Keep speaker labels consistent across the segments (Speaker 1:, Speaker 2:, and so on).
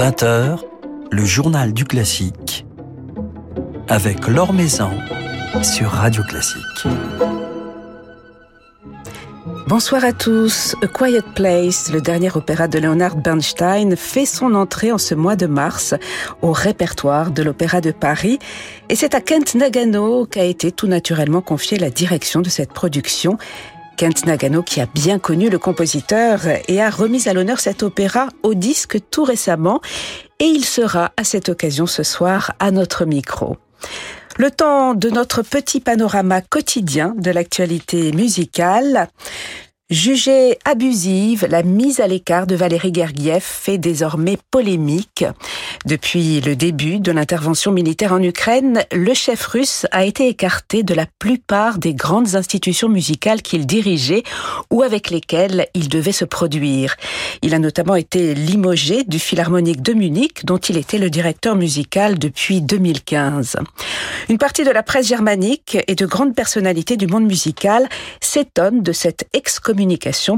Speaker 1: 20h, le journal du classique avec Laure Maison sur Radio Classique.
Speaker 2: Bonsoir à tous. A Quiet Place, le dernier opéra de Leonard Bernstein, fait son entrée en ce mois de mars au répertoire de l'Opéra de Paris. Et c'est à Kent Nagano qu'a été tout naturellement confiée la direction de cette production. Kent Nagano qui a bien connu le compositeur et a remis à l'honneur cet opéra au disque tout récemment. Et il sera à cette occasion ce soir à notre micro. Le temps de notre petit panorama quotidien de l'actualité musicale. Jugée abusive, la mise à l'écart de Valérie Gergiev fait désormais polémique. Depuis le début de l'intervention militaire en Ukraine, le chef russe a été écarté de la plupart des grandes institutions musicales qu'il dirigeait ou avec lesquelles il devait se produire. Il a notamment été limogé du Philharmonique de Munich, dont il était le directeur musical depuis 2015. Une partie de la presse germanique et de grandes personnalités du monde musical s'étonnent de cette excommunication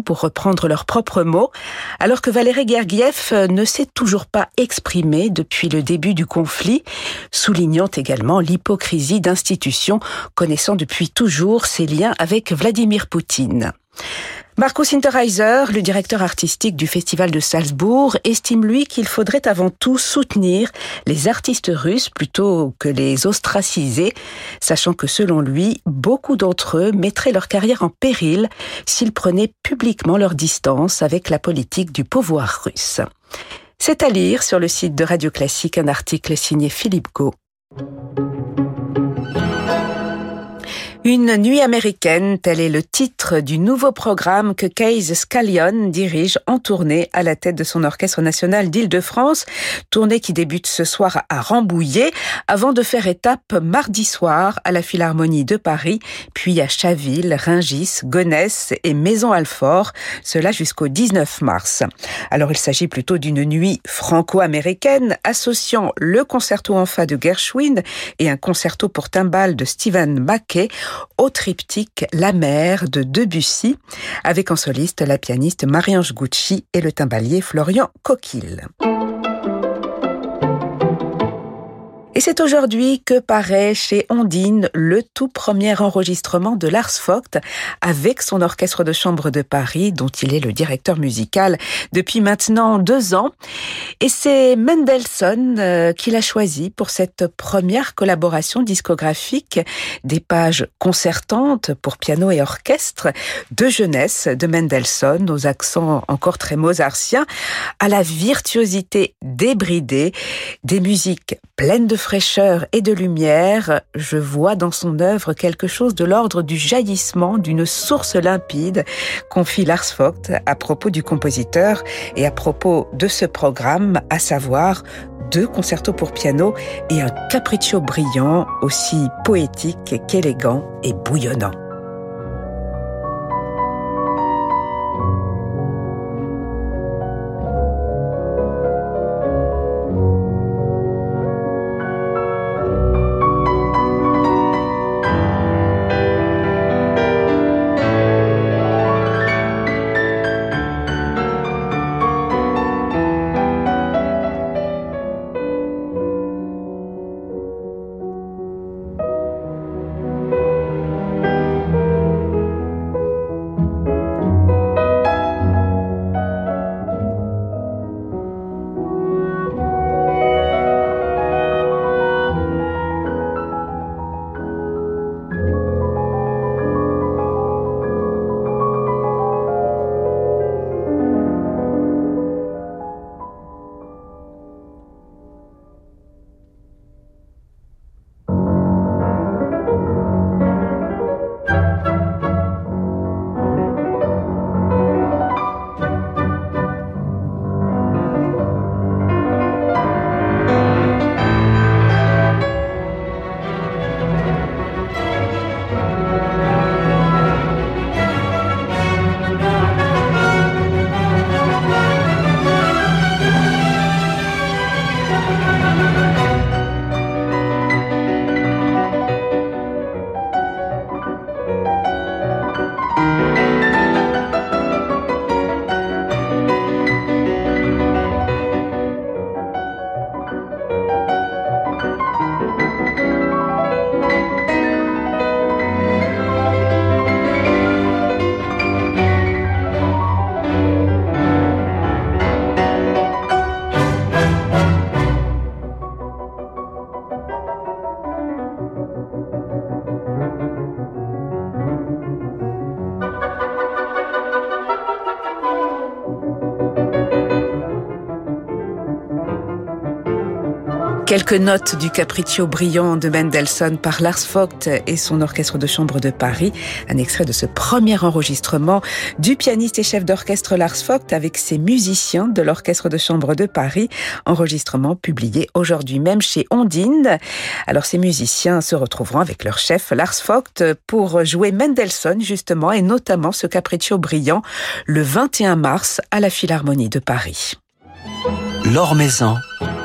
Speaker 2: pour reprendre leurs propres mots, alors que Valérie Gergiev euh, ne s'est toujours pas exprimé depuis le début du conflit, soulignant également l'hypocrisie d'institutions connaissant depuis toujours ses liens avec Vladimir Poutine. Marco Sinterheiser, le directeur artistique du Festival de Salzbourg, estime lui qu'il faudrait avant tout soutenir les artistes russes plutôt que les ostraciser, sachant que selon lui, beaucoup d'entre eux mettraient leur carrière en péril s'ils prenaient publiquement leur distance avec la politique du pouvoir russe. C'est à lire sur le site de Radio Classique un article signé Philippe Gau. Une nuit américaine, tel est le titre du nouveau programme que Case Scallion dirige en tournée à la tête de son orchestre national d'Île-de-France, tournée qui débute ce soir à Rambouillet, avant de faire étape mardi soir à la Philharmonie de Paris, puis à Chaville, Ringis, Gonesse et Maison-Alfort, cela jusqu'au 19 mars. Alors il s'agit plutôt d'une nuit franco-américaine associant le concerto en fa de Gershwin et un concerto pour timbales de Stephen Mackey au triptyque La mer de Debussy, avec en soliste la pianiste Marie-Ange Gucci et le timbalier Florian Coquille. Et c'est aujourd'hui que paraît chez Ondine le tout premier enregistrement de Lars Vogt avec son orchestre de chambre de Paris, dont il est le directeur musical depuis maintenant deux ans. Et c'est Mendelssohn euh, qu'il a choisi pour cette première collaboration discographique des pages concertantes pour piano et orchestre de jeunesse de Mendelssohn aux accents encore très mozartiens à la virtuosité débridée des musiques pleines de fraîcheur et de lumière, je vois dans son œuvre quelque chose de l'ordre du jaillissement d'une source limpide, confie Lars Vogt à propos du compositeur et à propos de ce programme, à savoir deux concertos pour piano et un capriccio brillant, aussi poétique qu'élégant et bouillonnant. Quelques notes du Capriccio brillant de Mendelssohn par Lars Vogt et son orchestre de chambre de Paris. Un extrait de ce premier enregistrement du pianiste et chef d'orchestre Lars Vogt avec ses musiciens de l'orchestre de chambre de Paris. Enregistrement publié aujourd'hui même chez Ondine. Alors ces musiciens se retrouveront avec leur chef Lars Vogt pour jouer Mendelssohn justement et notamment ce Capriccio brillant le 21 mars à la Philharmonie de Paris.
Speaker 1: L'Or Maison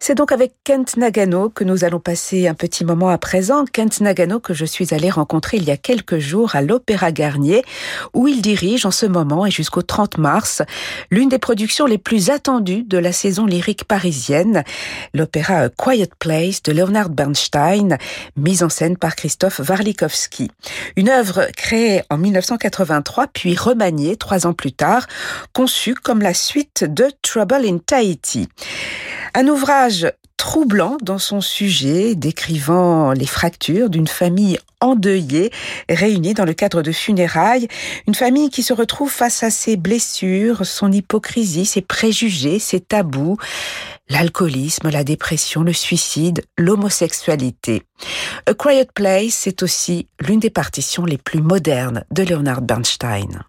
Speaker 2: C'est donc avec Kent Nagano que nous allons passer un petit moment à présent. Kent Nagano que je suis allé rencontrer il y a quelques jours à l'Opéra Garnier, où il dirige en ce moment et jusqu'au 30 mars l'une des productions les plus attendues de la saison lyrique parisienne, l'opéra Quiet Place de Leonard Bernstein, mise en scène par Christophe Warlikowski. Une œuvre créée en 1983 puis remaniée trois ans plus tard, conçue comme la suite de Trouble in Tahiti. Un ouvrage troublant dans son sujet, décrivant les fractures d'une famille endeuillée, réunie dans le cadre de funérailles, une famille qui se retrouve face à ses blessures, son hypocrisie, ses préjugés, ses tabous, l'alcoolisme, la dépression, le suicide, l'homosexualité. A Quiet Place, c'est aussi l'une des partitions les plus modernes de Leonard Bernstein.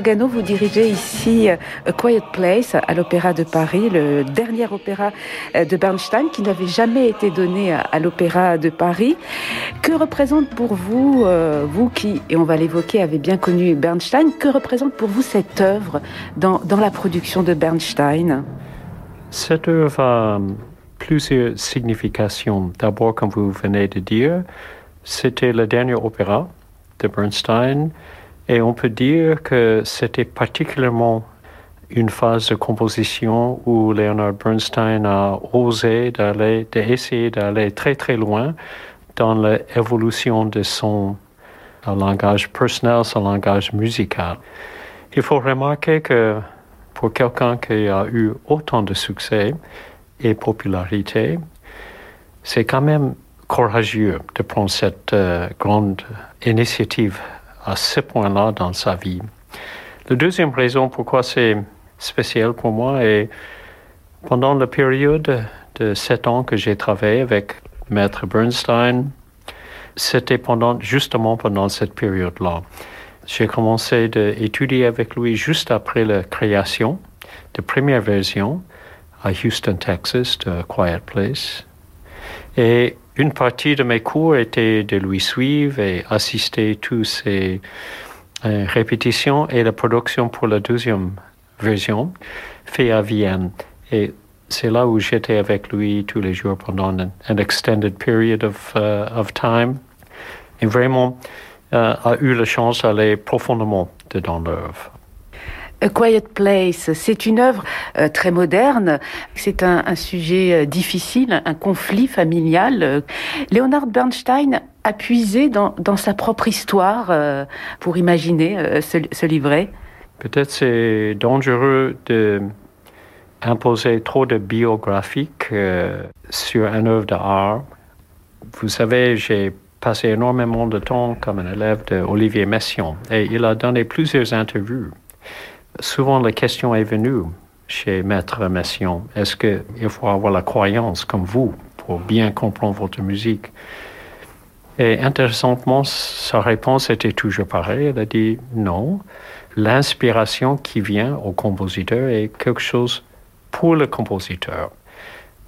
Speaker 2: Nagano, vous dirigez ici euh, A Quiet Place à l'Opéra de Paris, le dernier opéra euh, de Bernstein qui n'avait jamais été donné à l'Opéra de Paris. Que représente pour vous, euh, vous qui, et on va l'évoquer, avez bien connu Bernstein, que représente pour vous cette œuvre dans la production de Bernstein?
Speaker 3: Cette œuvre a plusieurs significations. D'abord, comme vous venez de dire, c'était le dernier opéra de Bernstein et on peut dire que c'était particulièrement une phase de composition où Leonard Bernstein a osé d'aller, d'essayer d'aller très très loin dans l'évolution de son langage personnel, son langage musical. Il faut remarquer que pour quelqu'un qui a eu autant de succès et popularité, c'est quand même courageux de prendre cette euh, grande initiative à ce point-là dans sa vie. La deuxième raison pourquoi c'est spécial pour moi est pendant la période de sept ans que j'ai travaillé avec Maître Bernstein, c'était pendant, justement pendant cette période-là. J'ai commencé à étudier avec lui juste après la création de première version à Houston, Texas, de Quiet Place. Et une partie de mes cours était de lui suivre et assister toutes ces euh, répétitions et la production pour la deuxième version fait à Vienne. Et c'est là où j'étais avec lui tous les jours pendant un, extended period of, uh, of time. Et vraiment, euh, a eu la chance d'aller profondément dedans l'œuvre.
Speaker 2: A Quiet Place, c'est une œuvre euh, très moderne, c'est un, sujet euh, difficile, un conflit familial. Leonard Bernstein a puisé dans, sa propre histoire euh, pour imaginer ce, livret.
Speaker 3: Peut-être c'est dangereux de imposer trop de biographiques sur un œuvre d'art. Vous savez, j'ai passé énormément de temps comme un élève d'Olivier Messiaen et il a donné plusieurs interviews souvent la question est venue chez Maître Messiaen, est-ce qu'il faut avoir la croyance comme vous pour bien comprendre votre musique? Et intéressantement, sa réponse était toujours pareille. Elle a dit non, l'inspiration qui vient au compositeur est quelque chose pour le compositeur.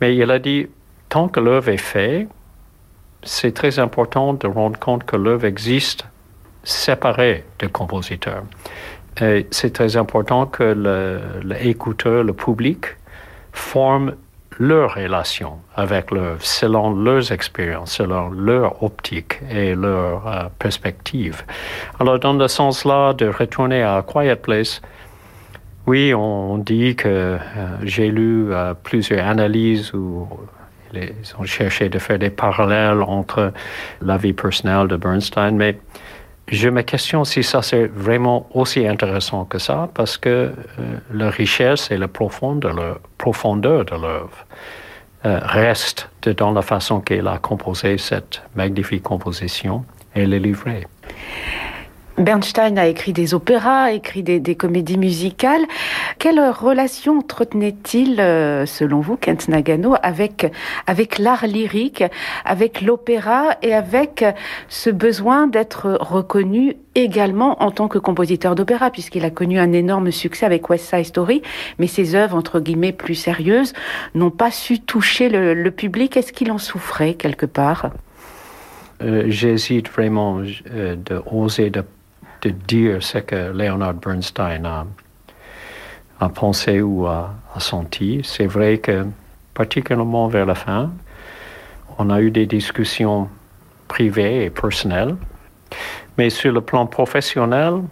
Speaker 3: Mais il a dit, tant que l'œuvre est faite, c'est très important de rendre compte que l'œuvre existe séparée du compositeur. C'est très important que l'écouteur, le, public, forme leur relation avec l'œuvre selon leurs expériences, selon leur optique et leur euh, perspective. Alors, dans le sens-là de retourner à Quiet Place, oui, on dit que euh, j'ai lu euh, plusieurs analyses où ils ont cherché de faire des parallèles entre la vie personnelle de Bernstein, mais je me questionne si ça c'est vraiment aussi intéressant que ça, parce que euh, la richesse et la profondeur, profondeur de l'œuvre euh, reste dans la façon qu'elle a composé cette magnifique composition et les livrée.
Speaker 2: Bernstein a écrit des opéras, écrit des, comédies musicales. Quelle relation entretenait-il, euh, selon vous, Kent Nagano, avec, avec l'art lyrique, avec l'opéra et avec ce besoin d'être reconnu également en tant que compositeur d'opéra, puisqu'il a connu un énorme succès avec West Side Story, mais ses œuvres, entre guillemets, plus sérieuses, n'ont pas su toucher le, public. Est-ce qu'il en souffrait quelque part?
Speaker 3: Euh, J'hésite vraiment euh, de de de dire ce que Leonard Bernstein a, pensé ou a, senti. C'est vrai que, particulièrement vers la fin, on a eu des discussions privées et personnelles, mais sur le plan professionnel,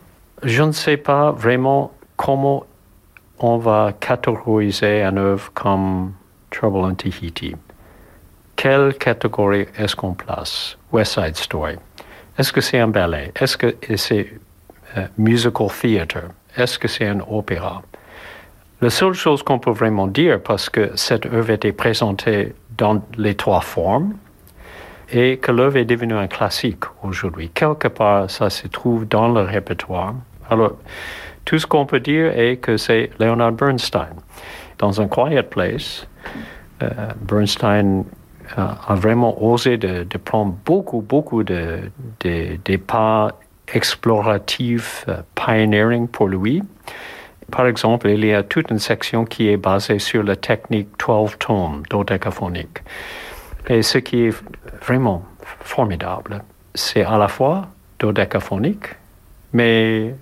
Speaker 3: je ne sais pas vraiment comment on va catégoriser une œuvre comme Trouble in Tahiti. Quelle catégorie est-ce qu'on place? West Side Story. Est-ce que c'est un ballet? Est-ce que c'est euh, musical theater? Est-ce que c'est un opéra? La seule chose qu'on peut vraiment dire, parce que cette œuvre était présentée dans les trois formes, et que l'œuvre est devenue un classique aujourd'hui. Quelque part, ça se trouve dans le répertoire. Alors, tout ce qu'on peut dire est que c'est Leonard Bernstein. Dans un quiet place, euh, Bernstein a vraiment osé de, prendre beaucoup, beaucoup de, de, pas exploratifs, euh, pioneering pour lui. Par exemple, il y a toute une section qui est basée sur la technique 12 tomes dodécaphonique. Et ce qui est vraiment formidable, c'est à la fois dodécaphonique, mais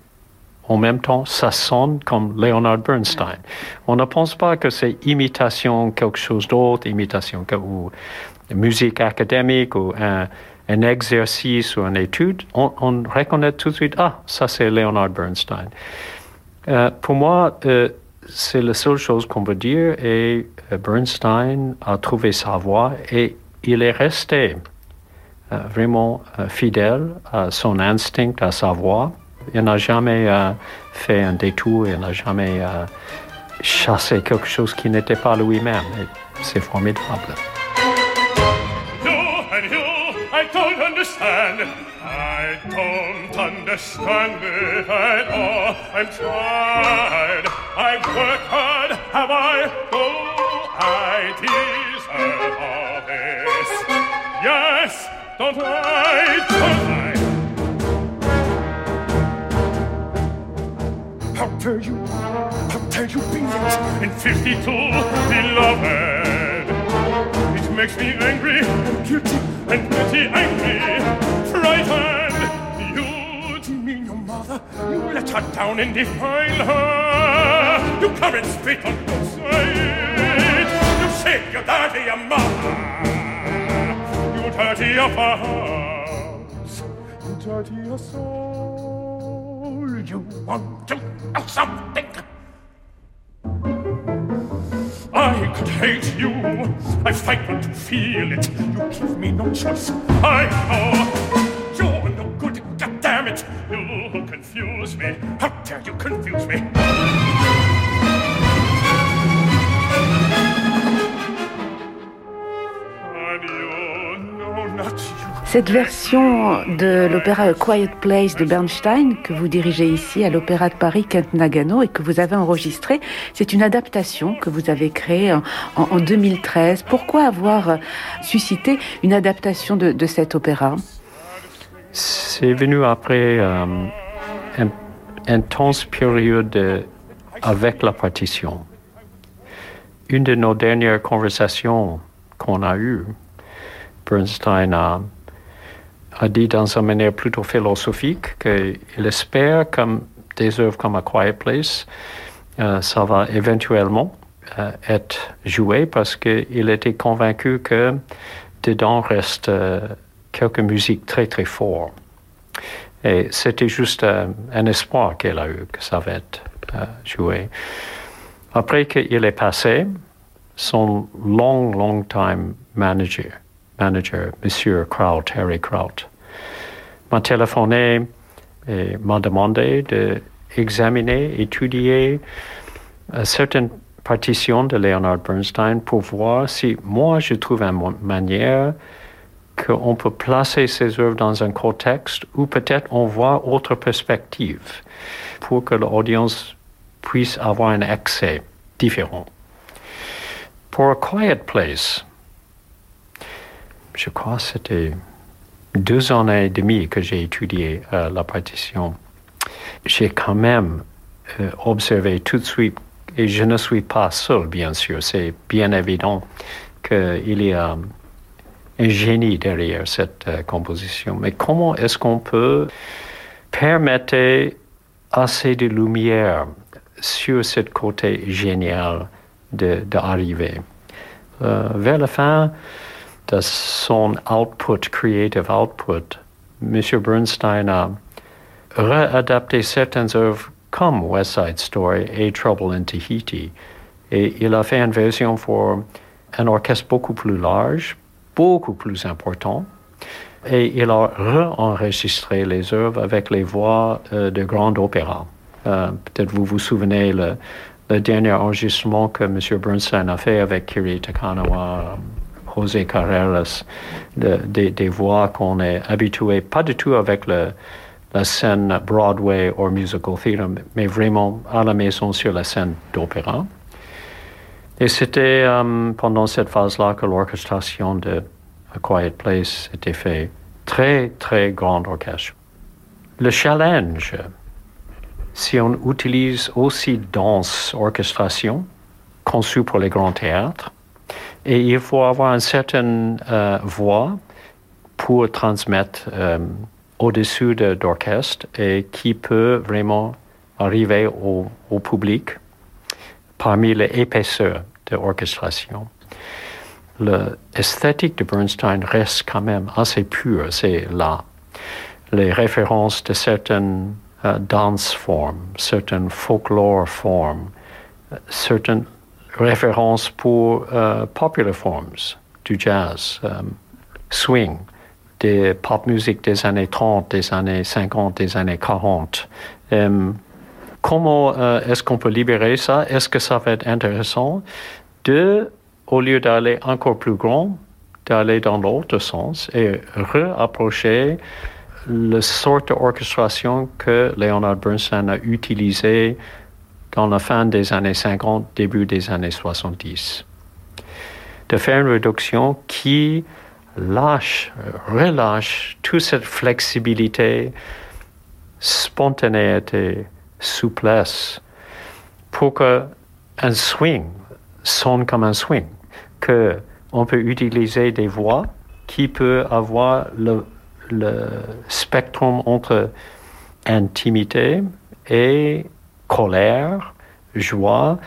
Speaker 3: en même temps, ça sonne comme Leonard Bernstein. On ne pense pas que c'est imitation quelque chose d'autre, imitation ou musique académique ou un, exercice ou une étude. On, reconnaît tout de suite, ah, ça c'est Leonard Bernstein. Euh, pour moi, euh, c'est la seule chose qu'on peut dire et euh, Bernstein a trouvé sa voie et il est resté vraiment fidèle à son instinct, à sa voix. Il n'a jamais euh, fait un détour, il n'a jamais euh, chassé quelque chose qui n'était pas lui-même. C'est formidable. I don't understand. I don't understand it at all. I'm tired. I work hard. Have I? Oh, I deserve all this? Yes, don't I? Don't? How dare you? How dare you be it? In 52, beloved. It makes me angry and guilty and pretty angry, frightened. You demean your mother. You let her down and defile her. You come and spit on both sides. You say you dirty your mother. You dirty your house. You dirty your soul. You want to know something. I could hate you. I fight not to feel it. You give me no choice. I know Cette version de l'opéra Quiet Place de Bernstein, que vous dirigez ici à l'Opéra de Paris Kent Nagano et que vous avez enregistré, c'est une adaptation que vous avez créée en, 2013. Pourquoi avoir suscité une adaptation de, cet opéra? C'est venu après euh, une intense période avec la partition. Une de nos dernières conversations qu'on a eues, Bernstein a, dit dans une manière plutôt philosophique qu'il espère comme des œuvres comme A Quiet Place, euh, ça va éventuellement euh, être joué parce qu'il était convaincu que dedans reste euh, quelques musiques très très fortes. Et c'était juste un espoir qu'elle a eu que ça va être joué. Après qu'il est passé, son long, long time manager, manager, Monsieur Kraut, Harry Kraut, m'a téléphoné et m'a demandé d'examiner, étudier euh, certaines partitions de Leonard Bernstein pour voir si moi je trouve une manière qu'on peut placer ces œuvres dans un contexte ou peut-être on voit autre perspective pour que l'audience puisse avoir un accès différent. Pour A Quiet Place, je crois que c'était deux années et demie que j'ai étudié euh, la partition. J'ai quand même euh, observé tout de suite, et je ne suis pas seul, bien sûr, c'est bien évident qu'il y a un génie derrière cette euh, composition. Mais comment est-ce qu'on peut permettre assez de lumière sur ce côté génial d'arriver? De, euh, vers la fin de son output, creative output, M. Bernstein a réadapté certaines œuvres comme West Side Story et Trouble in Tahiti. Et il a fait une version pour un orchestre beaucoup plus large, beaucoup plus important. Et il a re-enregistré les œuvres avec les voix euh, de grand opéra. Euh, peut-être vous vous souvenez le, dernier enregistrement que M. Bernstein a fait avec Kiri Takanawa, José Carreras, des voix qu'on est habitué, pas du tout avec la scène Broadway ou musical theater, mais vraiment à la maison sur la scène d'opéra. Et c'était euh, pendant cette phase-là que l'orchestration de A Quiet Place était faite. Très, très grand orchestre. Le challenge si on utilise aussi danse orchestration conçue pour les grands théâtres, et il faut avoir une certaine euh, voix pour transmettre euh, au-dessus d'orchestre et qui peut vraiment arriver au, public parmi les épaisseurs de l'orchestration. L'esthétique de Bernstein reste quand même assez pure, c'est là. Les références de certaines uh, dance form, certain folklore form, certain références pour uh, popular forms du jazz, um, swing, des pop music des années 30, des années 50, des années 40. Um, comment uh, est-ce qu'on peut libérer ça? Est-ce que ça va être intéressant? De, au lieu d'aller encore plus grand, d'aller dans l'autre sens et rapprocher la sorte d'orchestration que Leonard Bernstein a utilisée dans la fin des années 50, début des années 70. De faire une réduction qui lâche, relâche toute cette flexibilité, spontanéité, souplesse, pour qu'un swing sonne comme un swing, que on peut utiliser des voix qui peuvent avoir le le spectrum entre intimité et colère, joie,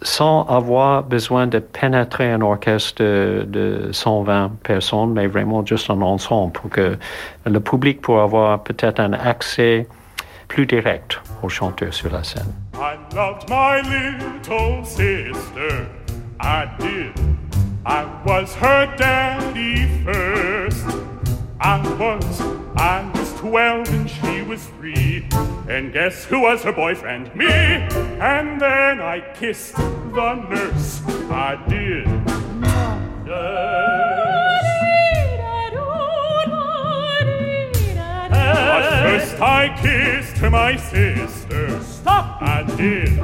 Speaker 3: sans avoir besoin de pénétrer un orchestre de, 120 personnes, mais vraiment juste un ensemble pour que le public puisse avoir peut-être un accès plus direct au chanteur sur la scène. I loved my little sister. I did. I was her daddy first. I was, I was 12 and she was three. And guess who was her boyfriend? Me! And then I kissed the nurse. I did. But first I kissed my sister. Stop! I did.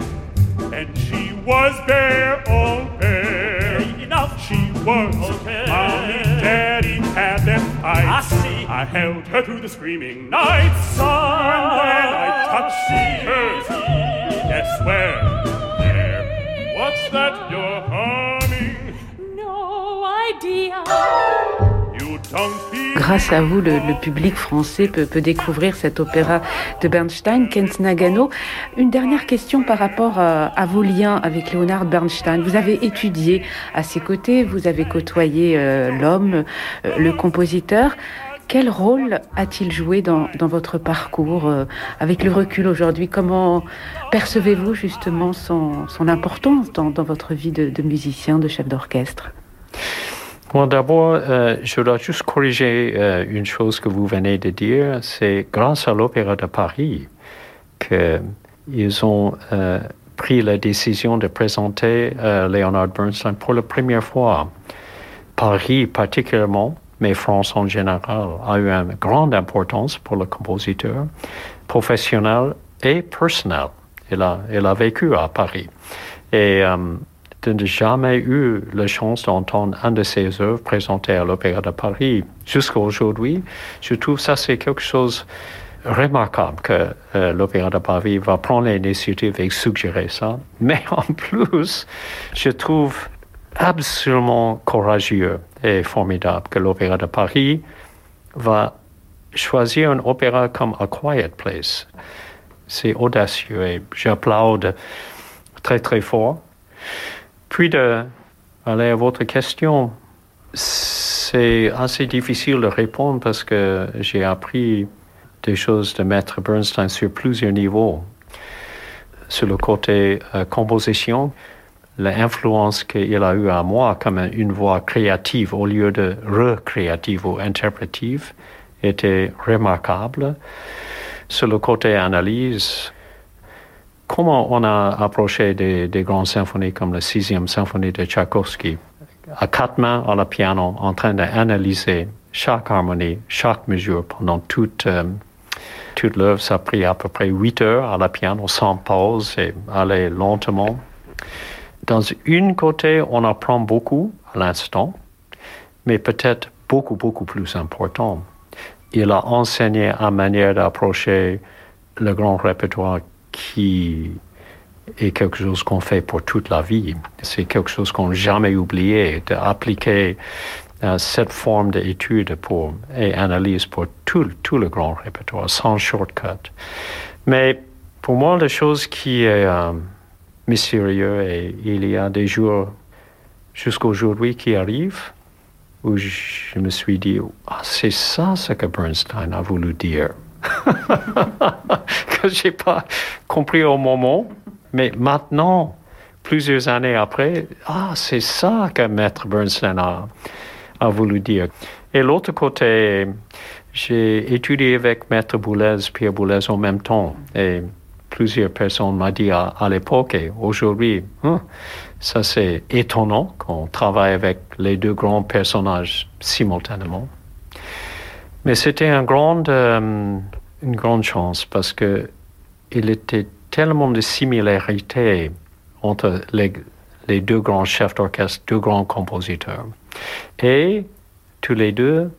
Speaker 3: And she was bare, all bare. Enough. She
Speaker 4: world. Okay. Mommy, daddy had them eyes. I see. I held her through the screaming nights. And when I touched her, guess where? There. What's that you're humming?
Speaker 5: No idea.
Speaker 2: Grâce à vous, le, public français peut, découvrir cet opéra de Bernstein, Kent Nagano. Une dernière question par rapport à, à vos liens avec Leonard Bernstein. Vous avez étudié à ses côtés, vous avez côtoyé euh, l'homme, euh, le compositeur. Quel rôle a-t-il joué dans, votre parcours euh, Avec le recul aujourd'hui, comment percevez-vous justement son, importance dans, votre vie de musicien, de chef d'orchestre?
Speaker 3: Bon, d'abord, euh, je dois juste corriger euh, une chose que vous venez de dire. C'est grâce à l'Opéra de Paris qu'ils ont euh, pris la décision de présenter euh, Leonard Bernstein pour la première fois. Paris particulièrement, mais France en général, a eu une grande importance pour le compositeur, professionnel et personnel. Il a, il a vécu à Paris. Et euh, de ne jamais eu la chance d'entendre un de ses œuvres présentées à l'Opéra de Paris jusqu'à aujourd'hui, je trouve ça c'est quelque chose remarquable que euh, l'Opéra de Paris va prendre l'initiative et suggérer ça. Mais en plus, je trouve absolument courageux et formidable que l'Opéra de Paris va choisir un opéra comme A Quiet Place. C'est audacieux et j'applaude très très fort. Puis de aller à votre question, c'est assez difficile de répondre parce que j'ai appris des choses de Maître Bernstein sur plusieurs niveaux. Sur le côté euh, composition, l'influence qu'il a eue à moi comme une voix créative au lieu de recréative ou interprétive était remarquable. Sur le côté analyse, comment on a approché des, des grandes symphonies comme la sixième symphonie de Tchaïkovski, à quatre mains à la piano, en train d'analyser chaque harmonie, chaque mesure pendant toute, euh, toute l'œuvre. Ça a pris à peu près huit heures à la piano, sans pause et aller lentement. Dans une côté, on apprend beaucoup à l'instant, mais peut-être beaucoup, beaucoup plus important. Il a enseigné à manière d'approcher le grand répertoire qui est quelque chose qu'on fait pour toute la vie. C'est quelque chose qu'on n'a jamais oublié, d'appliquer euh, cette forme d'étude et analyse pour tout, tout le grand répertoire, sans shortcut. Mais pour moi, la chose qui est euh, mystérieuse, et il y a des jours jusqu'aujourd'hui qui arrivent où je me suis dit, ah, c'est ça ce que Bernstein a voulu dire. que j'ai pas compris au moment, mais maintenant, plusieurs années après, ah, c'est ça que Maître Bernstein a, a voulu dire. Et l'autre côté, j'ai étudié avec Maître Boulez, Pierre Boulez en même temps, et plusieurs personnes m'ont dit à, à l'époque et aujourd'hui, hein, ça c'est étonnant qu'on travaille avec les deux grands personnages simultanément. Mais c'était un grand, euh, une grande chance parce que il était tellement de similarités entre les, deux grands chefs d'orchestre, deux grands compositeurs. Et tous les deux,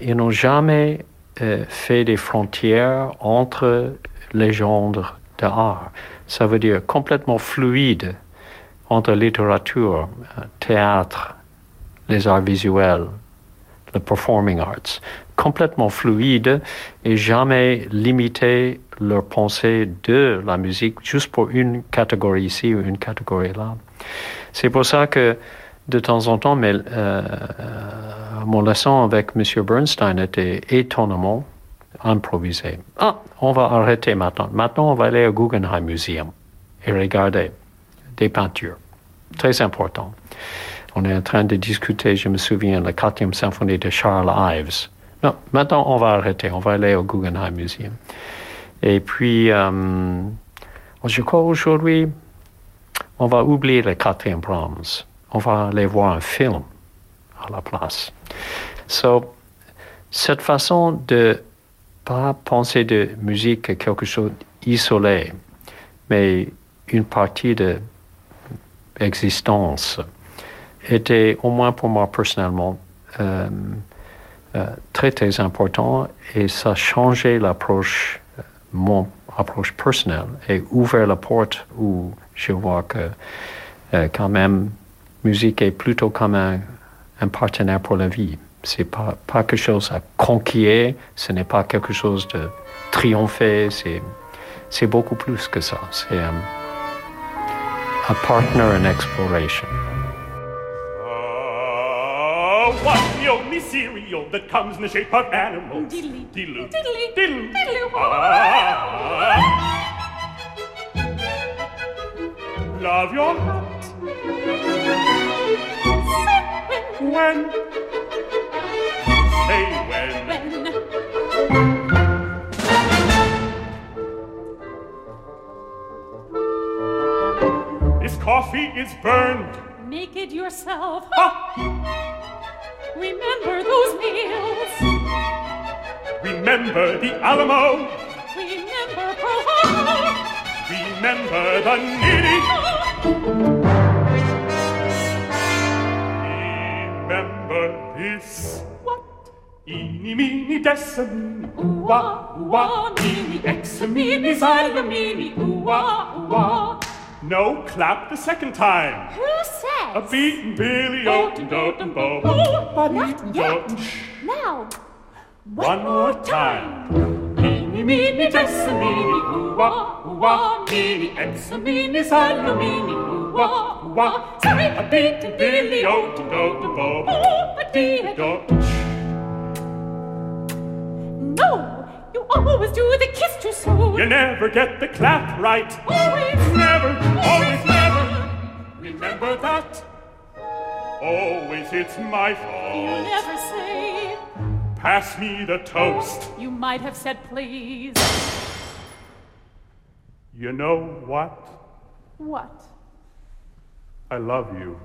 Speaker 3: ils n'ont jamais euh, fait des frontières entre les genres d'art. Ça veut dire complètement fluide entre littérature, théâtre, les arts visuels, le performing arts, complètement fluide et jamais limité leur pensée de la musique juste pour une catégorie ici ou une catégorie là. C'est pour ça que de temps en temps, mais, euh, mon leçon avec M. Bernstein était étonnamment improvisée. Ah, on va arrêter maintenant. Maintenant, on va aller au Guggenheim Museum et regarder des peintures. Très important. On est en train de discuter, je me souviens, la quatrième symphonie de Charles Ives. Non, maintenant on va arrêter, on va aller au Guggenheim Museum. Et puis, euh, je crois aujourd'hui, on va oublier le quatrième Brahms. On va aller voir un film à la place. So, cette façon de pas penser de musique quelque chose isolé, mais une partie de existence. Était, au moins pour moi personnellement, euh, euh, très très important et ça changé l'approche, euh, mon approche personnelle et ouvert la porte où je vois que quand même musique est plutôt comme un, un partenaire pour la vie. C'est pas, pas quelque chose à conquérir, ce n'est pas quelque chose de triompher, c'est, beaucoup plus que ça. C'est un, a partner in exploration.
Speaker 4: What's the only cereal that comes in the shape of animals?
Speaker 5: Diddly.
Speaker 4: Diddle.
Speaker 5: Diddly.
Speaker 4: Diddle.
Speaker 5: Diddly.
Speaker 4: Ah. Love your hat. When? Say when.
Speaker 5: When
Speaker 4: This coffee is burned.
Speaker 5: make it yourself.
Speaker 4: Ah.
Speaker 5: Remember those meals.
Speaker 4: Remember the Alamo.
Speaker 5: Remember Pearl Harbor.
Speaker 4: Remember the knitting. Remember this.
Speaker 5: What?
Speaker 4: Eeny, meeny, decimini, ooh ah ooh ah, meeny, eximini, xylomini, ooh ah ooh ah. No, clap the second time.
Speaker 5: Who says?
Speaker 4: A beat and
Speaker 5: Billy
Speaker 4: Oaten Doten Bo.
Speaker 5: But not yet. Now,
Speaker 4: one, more time. Meeny, meeny, tessamini, ooh-wah, ooh-wah, meeny, examini, salomini, ooh-wah, ooh-wah.
Speaker 5: Sorry,
Speaker 4: a beat and Billy Oaten Doten
Speaker 5: Oh, But
Speaker 4: dee
Speaker 5: No! Always do the kiss too soon.
Speaker 4: You never get the clap right.
Speaker 5: Always.
Speaker 4: Never, always never. Remember that. Always it's my fault.
Speaker 5: You never say.
Speaker 4: Pass me the toast.
Speaker 5: You might have said please.
Speaker 4: You know what?
Speaker 5: What?
Speaker 4: I love you.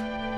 Speaker 4: Podcast.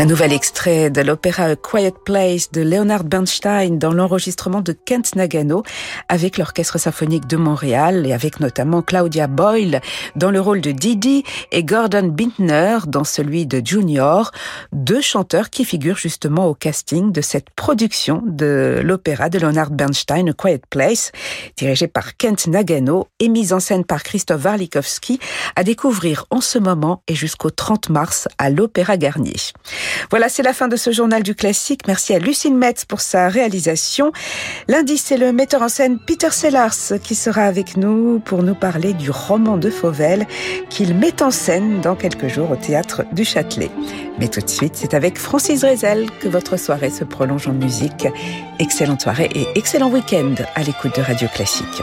Speaker 2: Un nouvel extrait de l'opéra A Quiet Place de Leonard Bernstein dans l'enregistrement de Kent Nagano avec l'Orchestre symphonique de Montréal et avec notamment Claudia Boyle dans le rôle de Didi et Gordon Bintner dans celui de Junior, deux chanteurs qui figurent justement au casting de cette production de l'opéra de Leonard Bernstein A Quiet Place, dirigée par Kent Nagano et mise en scène par Christophe Warlikowski à découvrir en ce moment et jusqu'au 30 mars à l'Opéra Garnier. Voilà, c'est la fin de ce journal du classique. Merci à Lucine Metz pour sa réalisation. Lundi, c'est le metteur en scène Peter Sellars qui sera avec nous pour nous parler du roman de Fauvel qu'il met en scène dans quelques jours au théâtre du Châtelet. Mais tout de suite, c'est avec Francis Drezel que votre soirée se prolonge en musique. Excellente soirée et excellent week-end à l'écoute de Radio Classique.